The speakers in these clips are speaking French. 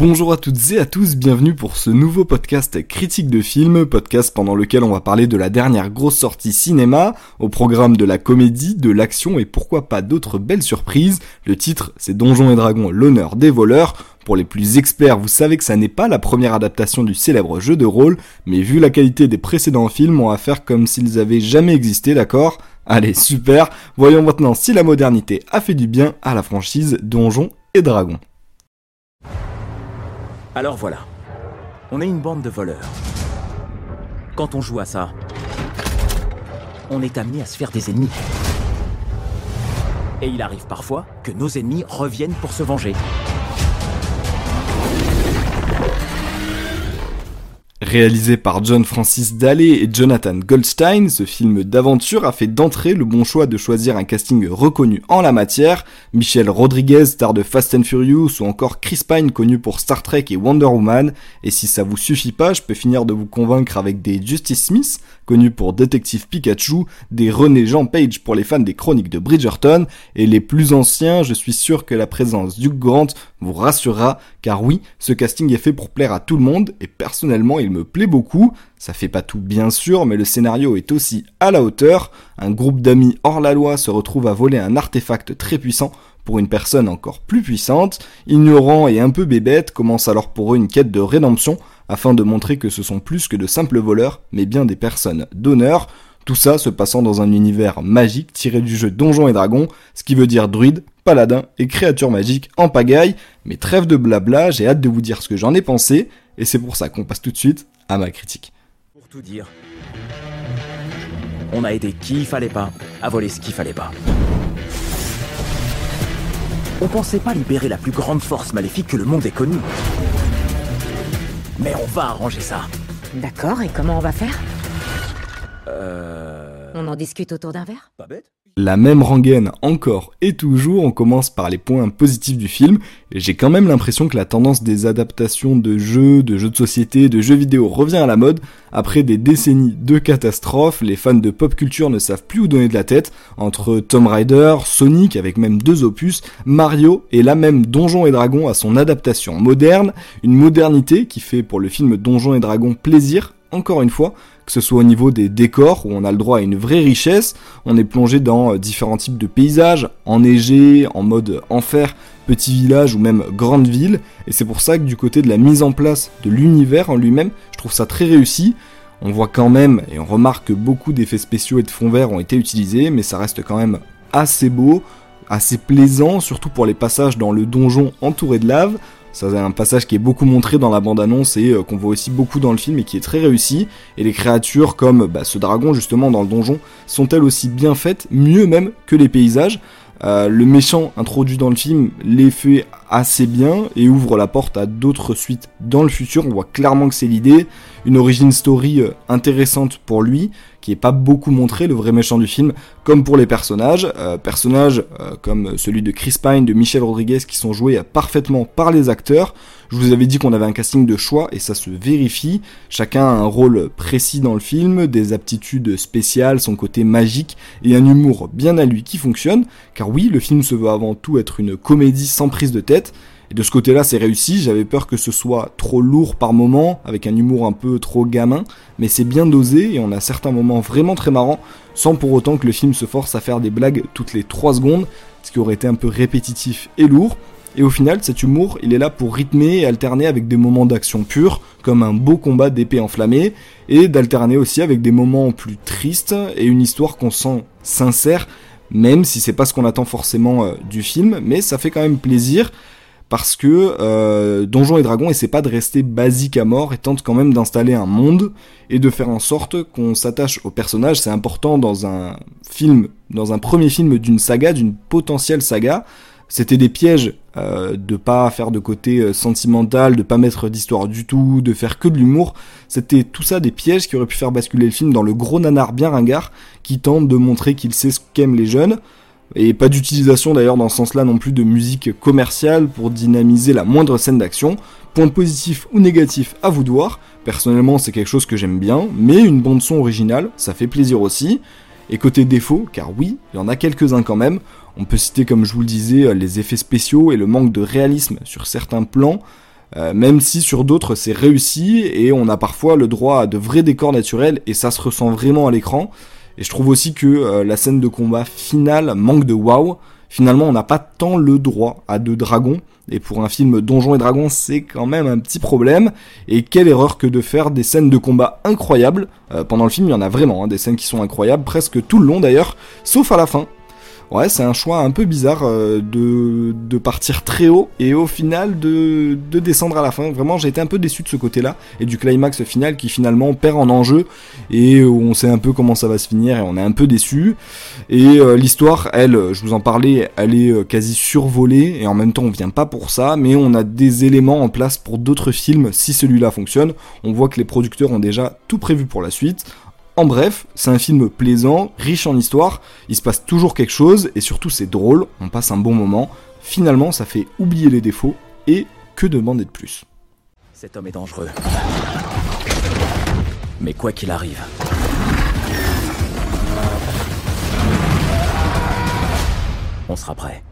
Bonjour à toutes et à tous, bienvenue pour ce nouveau podcast critique de film, podcast pendant lequel on va parler de la dernière grosse sortie cinéma, au programme de la comédie, de l'action et pourquoi pas d'autres belles surprises. Le titre c'est Donjons et Dragons, l'honneur des voleurs. Pour les plus experts, vous savez que ça n'est pas la première adaptation du célèbre jeu de rôle, mais vu la qualité des précédents films, on va faire comme s'ils avaient jamais existé, d'accord? Allez, super Voyons maintenant si la modernité a fait du bien à la franchise Donjons et Dragons. Alors voilà. On est une bande de voleurs. Quand on joue à ça, on est amené à se faire des ennemis. Et il arrive parfois que nos ennemis reviennent pour se venger. Réalisé par John Francis Daley et Jonathan Goldstein, ce film d'aventure a fait d'entrée le bon choix de choisir un casting reconnu en la matière, Michel Rodriguez, star de Fast and Furious, ou encore Chris Pine connu pour Star Trek et Wonder Woman, et si ça vous suffit pas, je peux finir de vous convaincre avec des Justice Smith, connu pour Détective Pikachu, des René Jean Page pour les fans des chroniques de Bridgerton, et les plus anciens, je suis sûr que la présence d'Hugh Grant vous rassurera, car oui, ce casting est fait pour plaire à tout le monde, et personnellement il me plaît beaucoup, ça fait pas tout bien sûr, mais le scénario est aussi à la hauteur, un groupe d'amis hors la loi se retrouve à voler un artefact très puissant pour une personne encore plus puissante, ignorant et un peu bébête commence alors pour eux une quête de rédemption, afin de montrer que ce sont plus que de simples voleurs, mais bien des personnes d'honneur, tout ça se passant dans un univers magique tiré du jeu Donjons et Dragons, ce qui veut dire druide, paladin et créatures magiques en pagaille, mais trêve de blabla, j'ai hâte de vous dire ce que j'en ai pensé, et c'est pour ça qu'on passe tout de suite à ma critique. Pour tout dire, on a aidé qui il fallait pas à voler ce qu'il fallait pas. On pensait pas libérer la plus grande force maléfique que le monde ait connue. Mais on va arranger ça. D'accord, et comment on va faire? Euh... On en discute autour d'un verre? Pas bête La même rengaine encore et toujours, on commence par les points positifs du film, j'ai quand même l'impression que la tendance des adaptations de jeux, de jeux de société, de jeux vidéo revient à la mode. Après des décennies de catastrophes, les fans de pop culture ne savent plus où donner de la tête, entre Tomb Raider, Sonic avec même deux opus, Mario et là même Donjons et Dragons à son adaptation moderne, une modernité qui fait pour le film Donjons et Dragons plaisir, encore une fois, que ce soit au niveau des décors où on a le droit à une vraie richesse, on est plongé dans euh, différents types de paysages, enneigés, en mode enfer, petit village ou même grande ville, et c'est pour ça que du côté de la mise en place de l'univers en lui-même, je trouve ça très réussi. On voit quand même, et on remarque que beaucoup d'effets spéciaux et de fonds verts ont été utilisés, mais ça reste quand même assez beau, assez plaisant, surtout pour les passages dans le donjon entouré de lave. Ça c'est un passage qui est beaucoup montré dans la bande-annonce et euh, qu'on voit aussi beaucoup dans le film et qui est très réussi. Et les créatures comme bah, ce dragon justement dans le donjon sont elles aussi bien faites, mieux même que les paysages. Euh, le méchant introduit dans le film les assez bien et ouvre la porte à d'autres suites dans le futur. On voit clairement que c'est l'idée. Une origin story euh, intéressante pour lui, qui est pas beaucoup montré, le vrai méchant du film, comme pour les personnages. Euh, personnages euh, comme celui de Chris Pine, de Michel Rodriguez, qui sont joués parfaitement par les acteurs. Je vous avais dit qu'on avait un casting de choix et ça se vérifie. Chacun a un rôle précis dans le film, des aptitudes spéciales, son côté magique et un humour bien à lui qui fonctionne. Car oui, le film se veut avant tout être une comédie sans prise de tête. Et de ce côté-là, c'est réussi. J'avais peur que ce soit trop lourd par moment, avec un humour un peu trop gamin, mais c'est bien dosé et on a certains moments vraiment très marrants, sans pour autant que le film se force à faire des blagues toutes les 3 secondes, ce qui aurait été un peu répétitif et lourd. Et au final, cet humour, il est là pour rythmer et alterner avec des moments d'action pure, comme un beau combat d'épée enflammée, et d'alterner aussi avec des moments plus tristes et une histoire qu'on sent sincère, même si c'est pas ce qu'on attend forcément euh, du film, mais ça fait quand même plaisir parce que euh, Donjons et Dragons essaie pas de rester basique à mort et tente quand même d'installer un monde et de faire en sorte qu'on s'attache au personnage. C'est important dans un film, dans un premier film d'une saga, d'une potentielle saga. C'était des pièges euh, de pas faire de côté euh, sentimental, de pas mettre d'histoire du tout, de faire que de l'humour. C'était tout ça des pièges qui auraient pu faire basculer le film dans le gros nanar bien ringard qui tente de montrer qu'il sait ce qu'aiment les jeunes. Et pas d'utilisation d'ailleurs dans ce sens-là non plus de musique commerciale pour dynamiser la moindre scène d'action. Point positif ou négatif à vous de voir. Personnellement c'est quelque chose que j'aime bien, mais une bande son originale, ça fait plaisir aussi. Et côté défaut, car oui, il y en a quelques-uns quand même, on peut citer comme je vous le disais les effets spéciaux et le manque de réalisme sur certains plans. Euh, même si sur d'autres c'est réussi et on a parfois le droit à de vrais décors naturels et ça se ressent vraiment à l'écran. Et je trouve aussi que euh, la scène de combat finale manque de wow. Finalement, on n'a pas tant le droit à de dragons. Et pour un film Donjons et Dragons, c'est quand même un petit problème. Et quelle erreur que de faire des scènes de combat incroyables. Euh, pendant le film, il y en a vraiment, hein, des scènes qui sont incroyables, presque tout le long d'ailleurs, sauf à la fin. Ouais, c'est un choix un peu bizarre euh, de, partir très haut et au final de, de descendre à la fin. Vraiment, j'ai été un peu déçu de ce côté-là et du climax final qui finalement perd en enjeu et où on sait un peu comment ça va se finir et on est un peu déçu. Et euh, l'histoire, elle, je vous en parlais, elle est euh, quasi survolée et en même temps on vient pas pour ça, mais on a des éléments en place pour d'autres films si celui-là fonctionne. On voit que les producteurs ont déjà tout prévu pour la suite. En bref, c'est un film plaisant, riche en histoire, il se passe toujours quelque chose, et surtout c'est drôle, on passe un bon moment, finalement ça fait oublier les défauts, et que demander de plus? Cet homme est dangereux. Mais quoi qu'il arrive, on sera prêt.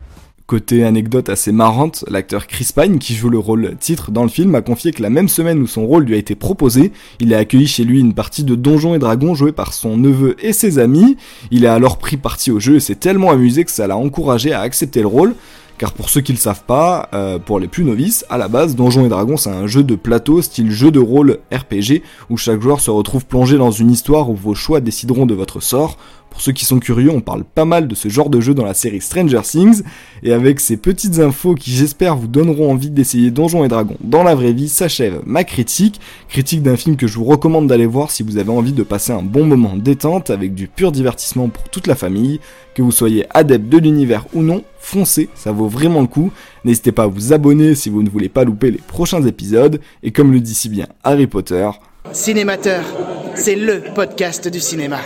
Côté anecdote assez marrante, l'acteur Chris Pine, qui joue le rôle titre dans le film, a confié que la même semaine où son rôle lui a été proposé, il a accueilli chez lui une partie de Donjons et Dragons jouée par son neveu et ses amis. Il a alors pris parti au jeu et s'est tellement amusé que ça l'a encouragé à accepter le rôle. Car pour ceux qui le savent pas, euh, pour les plus novices, à la base, Donjons et Dragons c'est un jeu de plateau style jeu de rôle RPG où chaque joueur se retrouve plongé dans une histoire où vos choix décideront de votre sort. Pour ceux qui sont curieux, on parle pas mal de ce genre de jeu dans la série Stranger Things, et avec ces petites infos qui j'espère vous donneront envie d'essayer Donjons et Dragons dans la vraie vie, s'achève ma critique, critique d'un film que je vous recommande d'aller voir si vous avez envie de passer un bon moment détente avec du pur divertissement pour toute la famille, que vous soyez adepte de l'univers ou non, foncez, ça vaut vraiment le coup. N'hésitez pas à vous abonner si vous ne voulez pas louper les prochains épisodes, et comme le dit si bien Harry Potter, Cinémateur, c'est le podcast du cinéma.